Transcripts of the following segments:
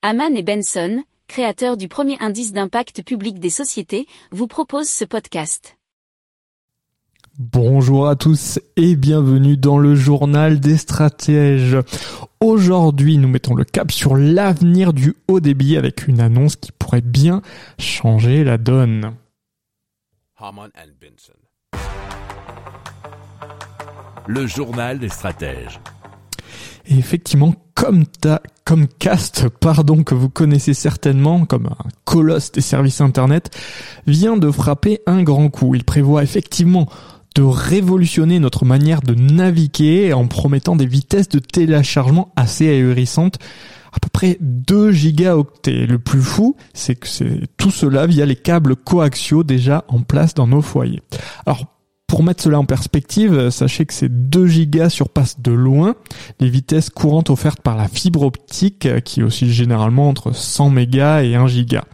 Haman et Benson, créateurs du premier indice d'impact public des sociétés, vous proposent ce podcast. Bonjour à tous et bienvenue dans le journal des stratèges. Aujourd'hui, nous mettons le cap sur l'avenir du haut débit avec une annonce qui pourrait bien changer la donne. Benson. Le journal des stratèges. Et effectivement, comme ta, comme Cast, pardon, que vous connaissez certainement comme un colosse des services internet, vient de frapper un grand coup. Il prévoit effectivement de révolutionner notre manière de naviguer en promettant des vitesses de téléchargement assez ahurissantes à peu près 2 gigaoctets. Le plus fou, c'est que c'est tout cela via les câbles coaxiaux déjà en place dans nos foyers. Alors, pour mettre cela en perspective, sachez que ces 2 gigas surpassent de loin les vitesses courantes offertes par la fibre optique qui oscille généralement entre 100 mégas et 1 giga.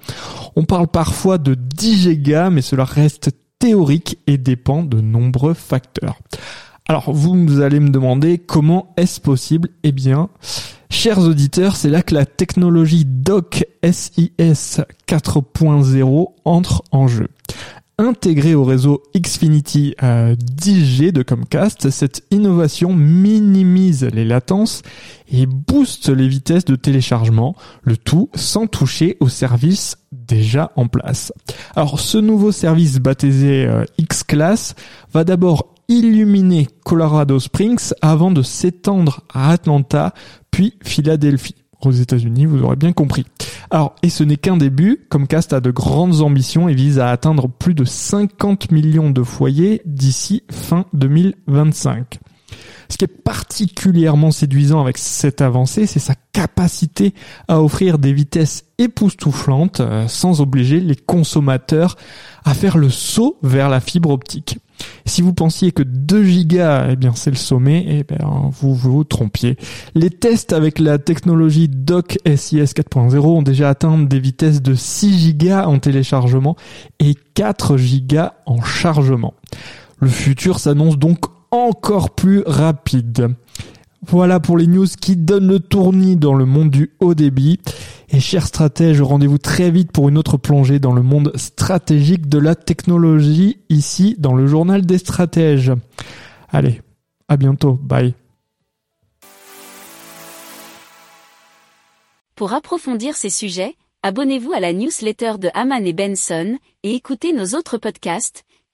On parle parfois de 10 gigas mais cela reste théorique et dépend de nombreux facteurs. Alors vous allez me demander comment est-ce possible? Eh bien, chers auditeurs, c'est là que la technologie DOC SIS 4.0 entre en jeu. Intégrée au réseau Xfinity 10G de Comcast, cette innovation minimise les latences et booste les vitesses de téléchargement, le tout sans toucher au service déjà en place. Alors ce nouveau service baptisé euh, X-Class va d'abord illuminer Colorado Springs avant de s'étendre à Atlanta puis Philadelphie aux États-Unis, vous aurez bien compris. Alors, et ce n'est qu'un début, Comcast a de grandes ambitions et vise à atteindre plus de 50 millions de foyers d'ici fin 2025. Ce qui est particulièrement séduisant avec cette avancée, c'est sa capacité à offrir des vitesses époustouflantes euh, sans obliger les consommateurs à faire le saut vers la fibre optique. Si vous pensiez que 2 gigas, eh bien, c'est le sommet, eh bien, vous vous trompiez. Les tests avec la technologie DOC SIS 4.0 ont déjà atteint des vitesses de 6 gigas en téléchargement et 4 gigas en chargement. Le futur s'annonce donc encore plus rapide. Voilà pour les news qui donnent le tournis dans le monde du haut débit. Et chers stratèges, rendez-vous très vite pour une autre plongée dans le monde stratégique de la technologie ici dans le journal des stratèges. Allez, à bientôt, bye. Pour approfondir ces sujets, abonnez-vous à la newsletter de Haman et Benson et écoutez nos autres podcasts